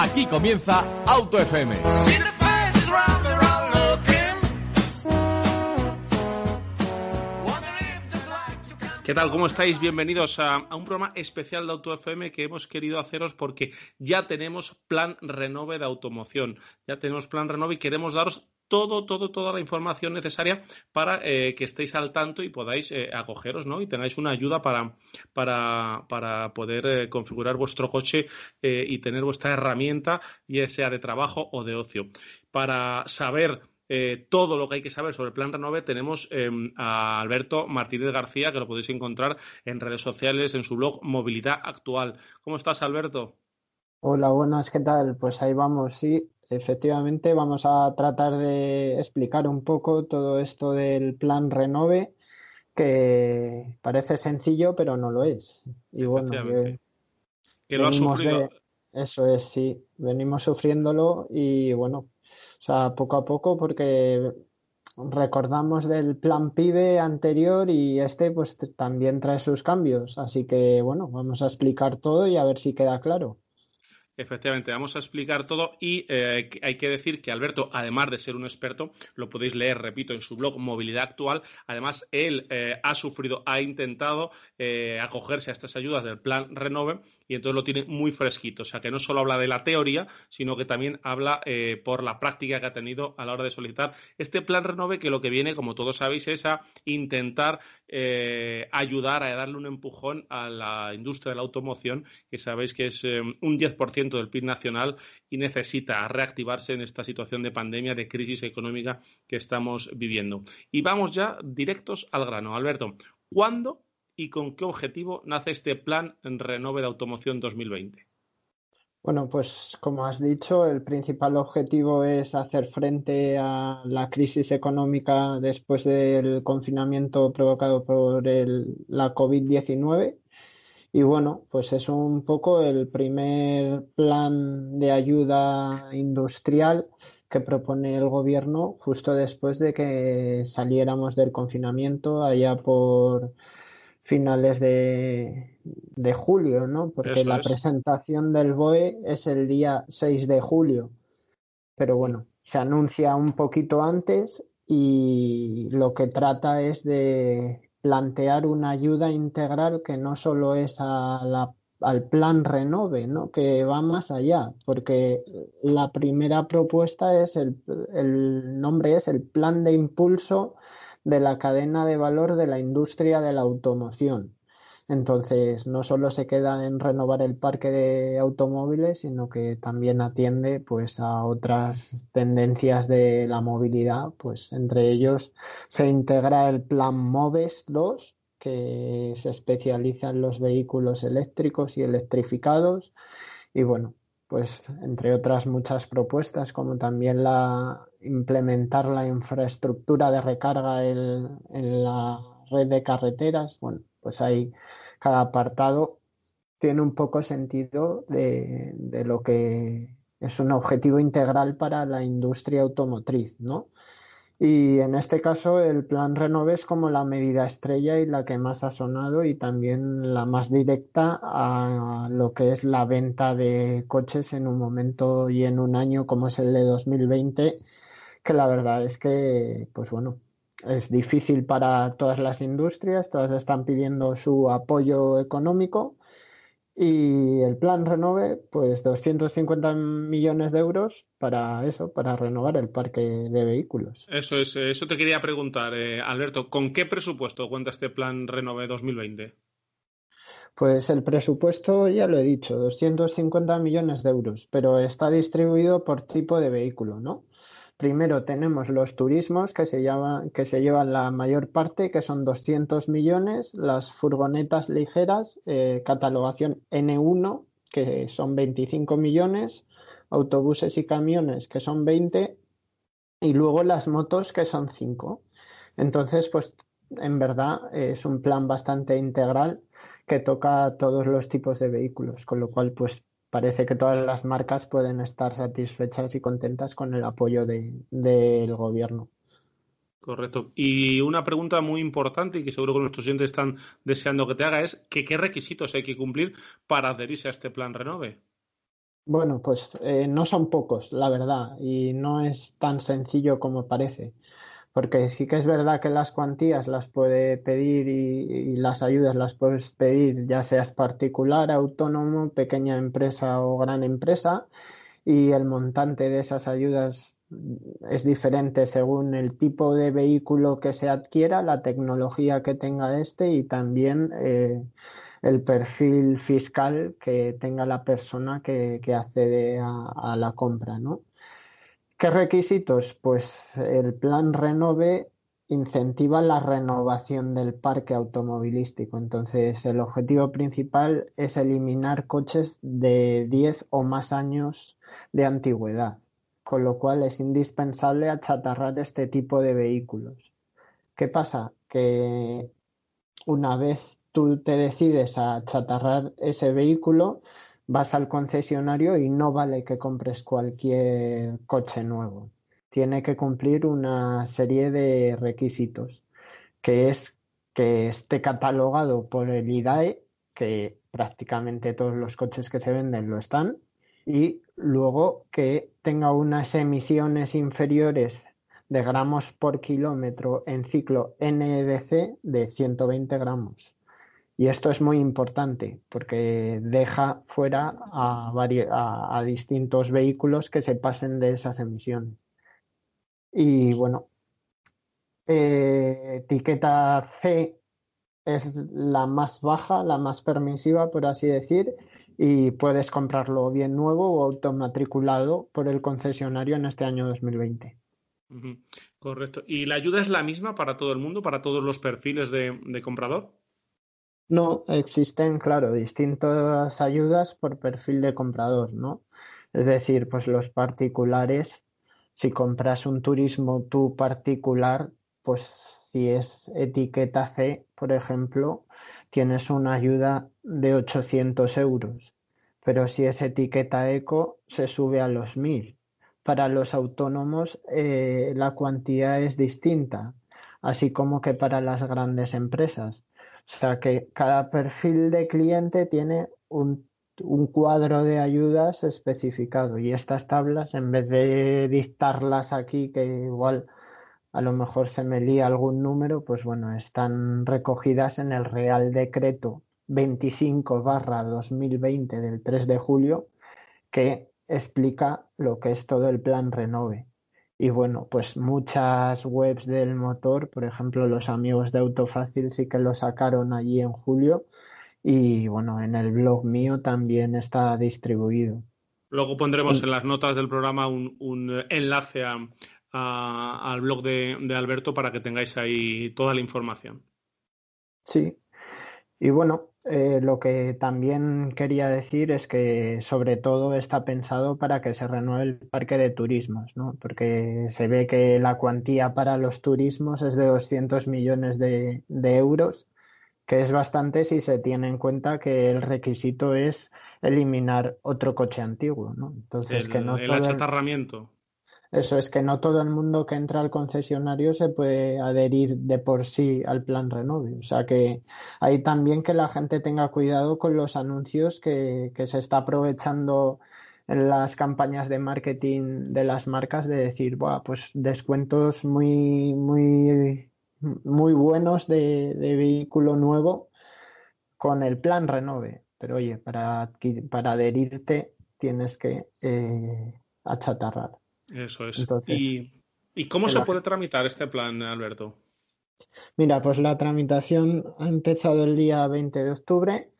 Aquí comienza Auto FM. ¿Qué tal? ¿Cómo estáis? Bienvenidos a, un programa especial de Auto FM que hemos querido haceros porque ya tenemos plan renove de automoción. Ya tenemos plan renove y queremos daros todo, todo, toda la información necesaria para eh, que estéis al tanto y podáis eh, acogeros, ¿no? Y tengáis una ayuda para, para, para poder eh, configurar vuestro coche y tener vuestra herramienta, ya sea de trabajo o de ocio. Para saber todo lo que hay que saber sobre plan Renove, tenemos eh, a Alberto Martínez García, que lo podéis encontrar en redes sociales, en su blog Movilidad Actual. ¿Cómo estás, Alberto? Hola, buenas, ¿qué tal? Pues ahí vamos, sí, efectivamente vamos a tratar de explicar un poco todo esto del plan Renove, que parece sencillo, pero no lo es. Y bueno, que, que lo ha sufrido. De... Eso es, sí, venimos sufriéndolo y bueno, o sea, poco a poco, porque recordamos del plan PIBE anterior y este pues también trae sus cambios. Así que bueno, vamos a explicar todo y a ver si queda claro. Efectivamente, vamos a explicar todo y eh, hay que decir que Alberto, además de ser un experto, lo podéis leer, repito, en su blog Movilidad Actual. Además, él eh, ha sufrido, ha intentado eh, acogerse a estas ayudas del plan Renove y entonces lo tiene muy fresquito. O sea, que no solo habla de la teoría, sino que también habla eh, por la práctica que ha tenido a la hora de solicitar este plan Renove, que lo que viene, como todos sabéis, es a intentar eh, ayudar a darle un empujón a la industria de la automoción, que sabéis que es eh, un 10% del PIB nacional y necesita reactivarse en esta situación de pandemia, de crisis económica que estamos viviendo. Y vamos ya directos al grano. Alberto, ¿cuándo y con qué objetivo nace este plan en Renove de Automoción 2020? Bueno, pues como has dicho, el principal objetivo es hacer frente a la crisis económica después del confinamiento provocado por la COVID-19. Y bueno, pues es un poco el primer plan de ayuda industrial que propone el gobierno justo después de que saliéramos del confinamiento allá por finales de, de julio, ¿no? Porque Eso la es. presentación del BOE es el día 6 de julio. Pero bueno, se anuncia un poquito antes y lo que trata es de plantear una ayuda integral que no solo es a la, al plan Renove, ¿no? Que va más allá, porque la primera propuesta es el, el nombre es el Plan de Impulso de la cadena de valor de la industria de la automoción. Entonces, no solo se queda en renovar el parque de automóviles, sino que también atiende pues a otras tendencias de la movilidad, pues entre ellos se integra el plan Moves 2, que se especializa en los vehículos eléctricos y electrificados y bueno, pues entre otras muchas propuestas como también la implementar la infraestructura de recarga en, en la red de carreteras, bueno, pues ahí cada apartado tiene un poco sentido de, de, lo que es un objetivo integral para la industria automotriz, ¿no? Y en este caso el plan Renove es como la medida estrella y la que más ha sonado y también la más directa a lo que es la venta de coches en un momento y en un año como es el de 2020, que la verdad es que, pues bueno, es difícil para todas las industrias, todas están pidiendo su apoyo económico y el plan Renove, pues 250 millones de euros para eso, para renovar el parque de vehículos. Eso es, eso te quería preguntar, eh, Alberto, ¿con qué presupuesto cuenta este plan Renove 2020? Pues el presupuesto, ya lo he dicho, 250 millones de euros, pero está distribuido por tipo de vehículo, ¿no? Primero tenemos los turismos que se, que se llevan la mayor parte, que son 200 millones, las furgonetas ligeras, eh, catalogación N1, que son 25 millones, autobuses y camiones, que son 20, y luego las motos, que son 5. Entonces, pues en verdad es un plan bastante integral que toca todos los tipos de vehículos, con lo cual, pues parece que todas las marcas pueden estar satisfechas y contentas con el apoyo del gobierno. Correcto. Y una pregunta muy importante y que seguro que nuestros oyentes están deseando que te haga es que qué requisitos hay que cumplir para adherirse a este plan Renove. Bueno, pues eh, no son pocos, la verdad, y no es tan sencillo como parece porque sí que es verdad que las cuantías las puede pedir y, las ayudas las puedes pedir ya seas particular, autónomo, pequeña empresa o gran empresa y el montante de esas ayudas es diferente según el tipo de vehículo que se adquiera, la tecnología que tenga este y también eh, el perfil fiscal que tenga la persona que, accede a, a la compra, ¿no? ¿Qué requisitos? Pues el plan Renove incentiva la renovación del parque automovilístico. Entonces, el objetivo principal es eliminar coches de 10 o más años de antigüedad, con lo cual es indispensable achatarrar este tipo de vehículos. ¿Qué pasa? Que una vez tú te decides a achatarrar ese vehículo, vas al concesionario y no vale que compres cualquier coche nuevo. Tiene que cumplir una serie de requisitos, que es que esté catalogado por el IDAE, que prácticamente todos los coches que se venden lo están, y luego que tenga unas emisiones inferiores de gramos por kilómetro en ciclo NEDC de 120 gramos. Y esto es muy importante porque deja fuera a, distintos vehículos que se pasen de esas emisiones. Y bueno, eh, etiqueta C es la más baja, la más permisiva, por así decir, y puedes comprarlo bien nuevo o automatriculado por el concesionario en este año 2020. Correcto. ¿Y la ayuda es la misma para todo el mundo, para todos los perfiles de comprador? No, existen, claro, distintas ayudas por perfil de comprador, ¿no? Es decir, pues los particulares, si compras un turismo tú particular, pues si es etiqueta C, por ejemplo, tienes una ayuda de 800 euros. Pero si es etiqueta eco, se sube a los 1000. Para los autónomos eh, la cuantía es distinta, así como que para las grandes empresas. O sea que cada perfil de cliente tiene un, cuadro de ayudas especificado y estas tablas, en vez de dictarlas aquí, que igual a lo mejor se me lía algún número, pues bueno, están recogidas en el Real Decreto 25 barra 2020 del 3 de julio que explica lo que es todo el plan Renove. Y bueno, pues muchas webs del motor, por ejemplo, los amigos de Autofácil sí que lo sacaron allí en julio. Y bueno, en el blog mío también está distribuido. Luego pondremos en las notas del programa un, enlace al blog de, de Alberto para que tengáis ahí toda la información. Sí, y bueno, eh, lo que también quería decir es que sobre todo está pensado para que se renueve el parque de turismos, ¿no? Porque se ve que la cuantía para los turismos es de 200 millones de, euros, que es bastante si se tiene en cuenta que el requisito es eliminar otro coche antiguo, ¿no? Entonces que no el achatarramiento. Eso es que no todo el mundo que entra al concesionario se puede adherir de por sí al plan Renove. O sea que hay también que la gente tenga cuidado con los anuncios que, se está aprovechando en las campañas de marketing de las marcas de decir, Buah, pues descuentos muy, muy, muy buenos de, vehículo nuevo con el plan Renove. Pero oye, para, para adherirte tienes que eh, achatarrar. Eso es. ¿Y, cómo se puede tramitar este plan, Alberto? Mira, pues la tramitación ha empezado el día 20 de octubre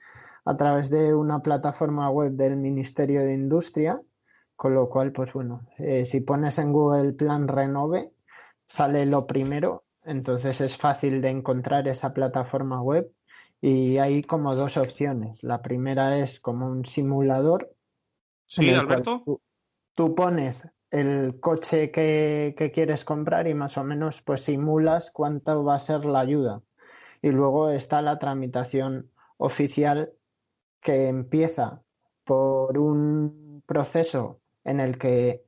a través de una plataforma web del Ministerio de Industria Con lo cual, pues bueno, eh, si pones en Google plan renove, sale lo primero, entonces es fácil de encontrar esa plataforma web y hay como dos opciones. La primera es como un simulador. Sí, Alberto. Tú, pones el coche que, quieres comprar y más o menos pues simulas cuánto va a ser la ayuda. Y luego está la tramitación oficial que empieza por un proceso en el que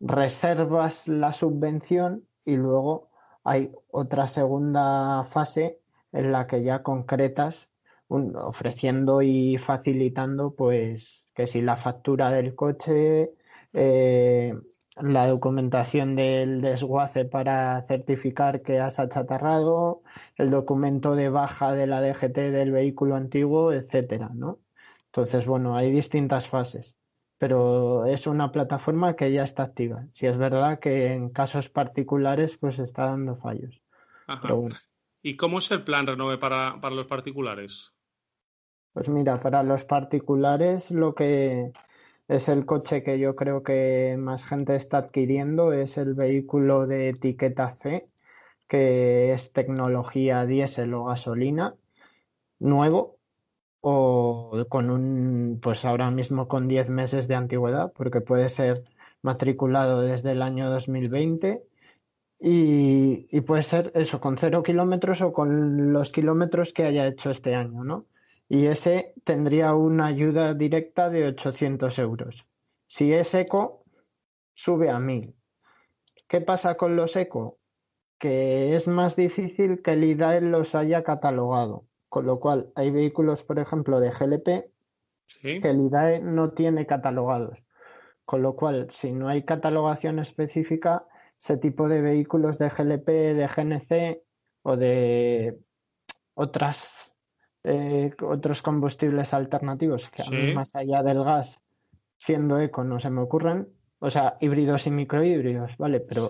reservas la subvención y luego hay otra segunda fase en la que ya concretas ofreciendo y facilitando pues que si la factura del coche eh, la documentación del desguace para certificar que has achatarrado, el documento de baja de la DGT del vehículo antiguo, etcétera, ¿no? Entonces, bueno, hay distintas fases pero es una plataforma que ya está activa. Si es verdad que en casos particulares pues está dando fallos. ¿Y cómo es el plan Renove para, para los particulares? Pues mira, para los particulares lo que es el coche que yo creo que más gente está adquiriendo es el vehículo de etiqueta C, que es tecnología diésel o gasolina, nuevo, o con un, pues ahora mismo con 10 meses de antigüedad, porque puede ser matriculado desde el año 2020 y, y puede ser eso, con cero kilómetros o con los kilómetros que haya hecho este año, ¿no? Y ese tendría una ayuda directa de 800 euros. Si es eco, sube a 1000. ¿Qué pasa con los eco? Que es más difícil que el IDAE los haya catalogado con lo cual, hay vehículos, por ejemplo, de GLP que el IDAE no tiene catalogados. Con lo cual, si no hay catalogación específica, ese tipo de vehículos de GLP, de GNC o de otras eh, otros combustibles alternativos que a mí más allá del gas siendo eco no se me ocurren. O sea híbridos y microhíbridos vale pero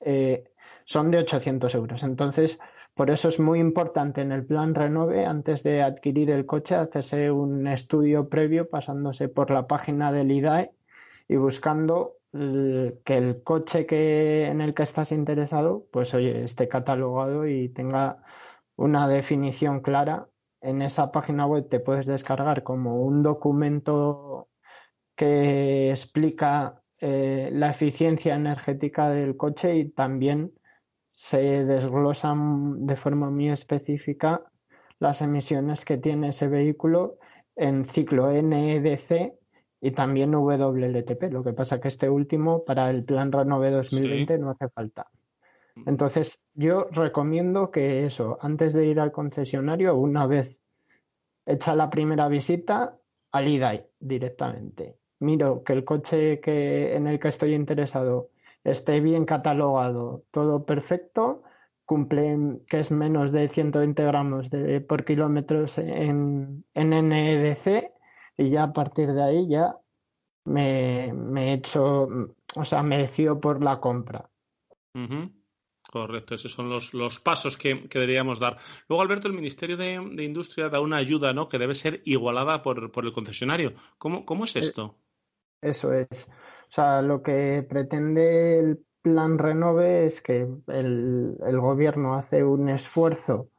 eh, son de 800 euros. Entonces por eso es muy importante en el plan Renove, antes de adquirir el coche, hacerse un estudio previo pasándose por la página del IDAE y buscando que el coche que, en el que estás interesado, pues oye, esté catalogado y tenga una definición clara. En esa página web te puedes descargar como un documento que explica eh, la eficiencia energética del coche y también se desglosan de forma muy específica las emisiones que tiene ese vehículo en ciclo NEDC y también WLTP. Lo que pasa que este último para el plan Renove 2020 no hace falta. Entonces, yo recomiendo que eso, antes de ir al concesionario, una vez hecha la primera visita, al IDAI directamente. Miro que el coche que, en el que estoy interesado esté bien catalogado, todo perfecto, cumple que es menos de 120 gramos de, por kilómetros en, en NEDC y ya a partir de ahí ya me, he hecho, o sea, me decido por la compra. Correcto, esos son los, los pasos que, deberíamos dar. Luego, Alberto, el Ministerio de, Industria da una ayuda ¿no? que debe ser igualada por, por el concesionario. ¿Cómo, ¿Cómo es eh, esto? Eso es. O sea, lo que pretende el plan Renove es que el, gobierno hace un esfuerzo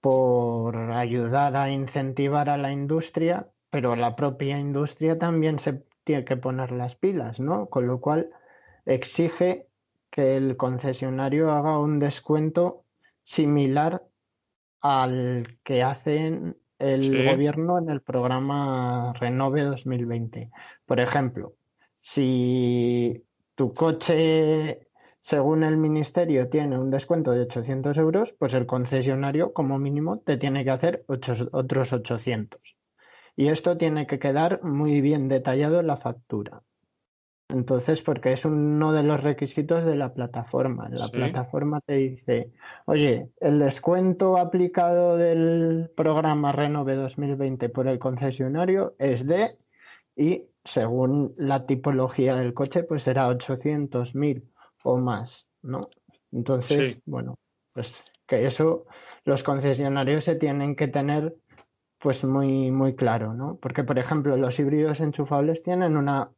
por ayudar a incentivar a la industria, pero la propia industria también se tiene que poner las pilas, ¿no? Con lo cual exige que el concesionario haga un descuento similar al que hace el gobierno en el programa Renove 2020. Por ejemplo, si tu coche, según el ministerio, tiene un descuento de 800 euros, pues el concesionario, como mínimo, te tiene que hacer otros 800. Y esto tiene que quedar muy bien detallado en la factura. Entonces, porque es uno de los requisitos de la plataforma. La plataforma te dice, oye, el descuento aplicado del programa Renove 2020 por el concesionario es de, y según la tipología del coche, pues será 800, 1000 o más, ¿no? Entonces, bueno, pues que eso los concesionarios se tienen que tener pues muy, muy claro, ¿no? Porque, por ejemplo, los híbridos enchufables tienen una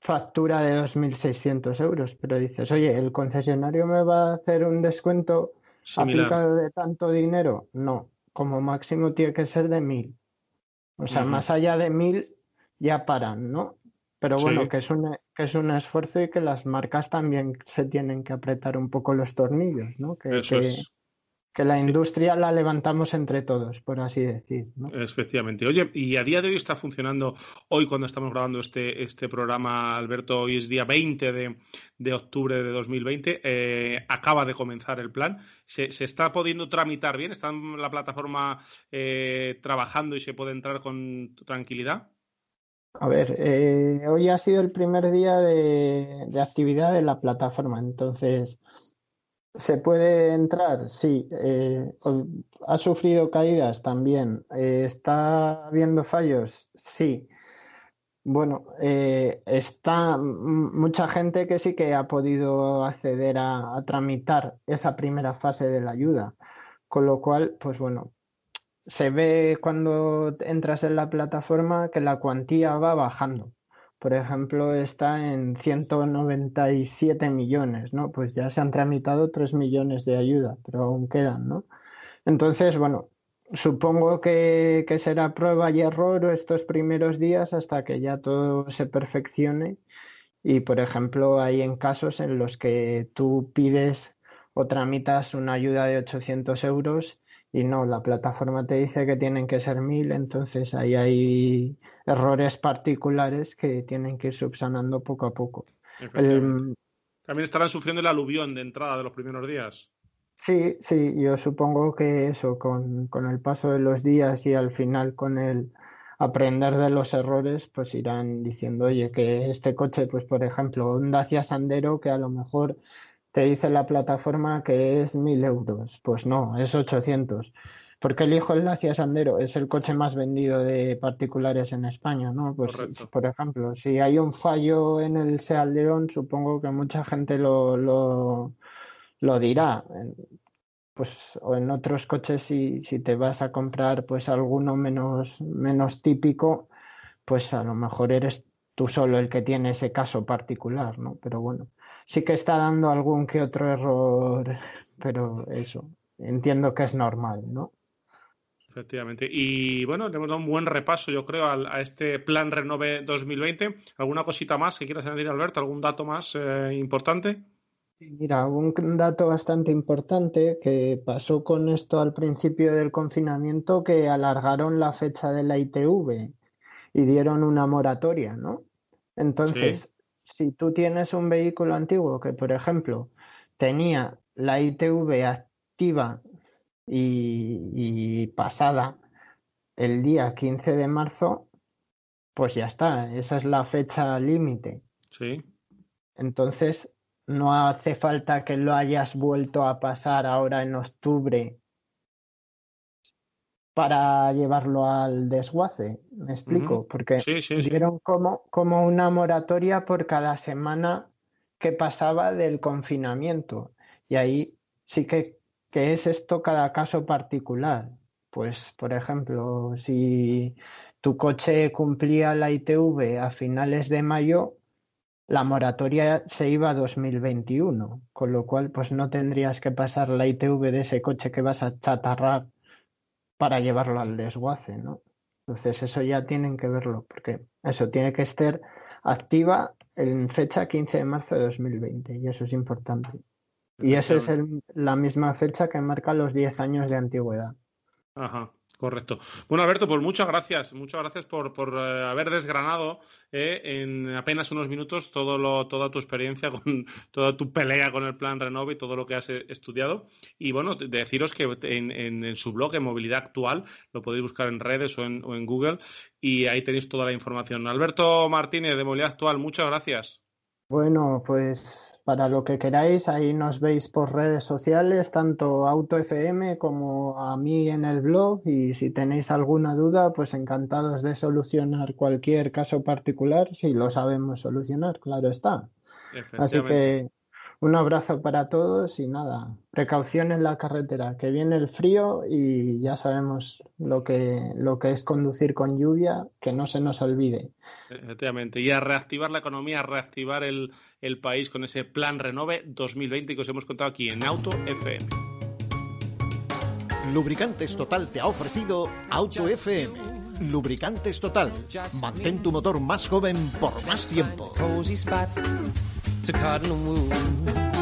factura de 2.600 euros, pero dices, oye, ¿el concesionario me va a hacer un descuento aplicado de tanto dinero? No, como máximo tiene que ser de 1.000. O sea, más allá de 1.000 ya paran, ¿no? Pero bueno, que, es un, que es un esfuerzo y que las marcas también se tienen que apretar un poco los tornillos, ¿no? Que, que la industria la levantamos entre todos, por así decir. ¿no? Efectivamente. Oye, y a día de hoy está funcionando, hoy cuando estamos grabando este, este programa, Alberto, hoy es día 20 de, de octubre de 2020, eh, acaba de comenzar el plan. ¿Se, ¿Se, está pudiendo tramitar bien? ¿Está en la plataforma eh, trabajando y se puede entrar con tranquilidad? A ver, eh, hoy ha sido el primer día de, de actividad de la plataforma, entonces ¿Se puede entrar? Sí. Eh, ¿Ha sufrido caídas? También. Eh, ¿Está habiendo fallos? Sí. Bueno, eh, está mucha gente que sí que ha podido acceder a, a, tramitar esa primera fase de la ayuda, con lo cual, pues bueno, se ve cuando entras en la plataforma que la cuantía va bajando por ejemplo, está en 197 millones, ¿no? Pues ya se han tramitado 3 millones de ayuda, pero aún quedan, ¿no? Entonces, bueno, supongo que, que será prueba y error estos primeros días hasta que ya todo se perfeccione. Y, por ejemplo, hay en casos en los que tú pides o tramitas una ayuda de 800 euros y no, la plataforma te dice que tienen que ser 1000, entonces ahí hay errores particulares que tienen que ir subsanando poco a poco. También estarán sufriendo el aluvión de entrada de los primeros días. Sí, sí, yo supongo que eso, con, con el paso de los días y al final con el aprender de los errores, pues irán diciendo, oye, que este coche, pues por ejemplo, un Dacia Sandero, que a lo mejor te dice la plataforma que es mil euros. Pues no, es 800. Porque elijo el Dacia Sandero, es el coche más vendido de particulares en España, ¿no? Pues, por ejemplo, si hay un fallo en el Seat León, supongo que mucha gente lo, lo, lo dirá. Pues, o en otros coches, si, si te vas a comprar pues alguno menos, menos típico, pues a lo mejor eres tú solo el que tiene ese caso particular, ¿no? Pero bueno, sí que está dando algún que otro error, pero eso, entiendo que es normal, ¿no? Efectivamente. Y bueno, hemos dado un buen repaso, yo creo, a, este plan Renove 2020. ¿Alguna cosita más que quieras añadir, Alberto? ¿Algún dato más eh, importante? Mira, un dato bastante importante que pasó con esto al principio del confinamiento, que alargaron la fecha de la ITV y dieron una moratoria, ¿no? Entonces, si tú tienes un vehículo antiguo que, por ejemplo, tenía la ITV activa y, pasada el día 15 de marzo, pues ya está, esa es la fecha límite. Sí. Entonces, no hace falta que lo hayas vuelto a pasar ahora en octubre para llevarlo al desguace. ¿Me explico? Porque dieron como, como una moratoria por cada semana que pasaba del confinamiento. Y ahí sí que ¿Qué es esto cada caso particular? Pues, por ejemplo, si tu coche cumplía la ITV a finales de mayo, la moratoria se iba a 2021, con lo cual pues no tendrías que pasar la ITV de ese coche que vas a chatarrar para llevarlo al desguace, ¿no? Entonces eso ya tienen que verlo, porque eso tiene que estar activa en fecha 15 de marzo de 2020 y eso es importante. Y esa es la misma fecha que marca los 10 años de antigüedad. Ajá. Correcto. Bueno, Alberto, pues muchas gracias. Muchas gracias por, por eh, haber desgranado eh, en apenas unos minutos todo lo, toda tu experiencia, con toda tu pelea con el plan Renove y todo lo que has eh, estudiado. Y bueno, deciros que en, su blog, en Movilidad Actual, lo podéis buscar en redes o en, o en Google y ahí tenéis toda la información. Alberto Martínez, de Movilidad Actual, muchas gracias. Bueno, pues para lo que queráis, ahí nos veis por redes sociales, tanto AutoFM como a mí en el blog. Y si tenéis alguna duda, pues encantados de solucionar cualquier caso particular, si lo sabemos solucionar, claro está. Así que Un abrazo para todos y nada, precaución en la carretera, que viene el frío y ya sabemos lo que, lo que es conducir con lluvia, que no se nos olvide. Efectivamente, y a reactivar la economía, a reactivar el, el país con ese plan Renove 2020 que os hemos contado aquí en Auto FM. Lubricantes Total te ha ofrecido Auto FM. Lubricantes Total. Mantén tu motor más joven por más tiempo. to cottonwood.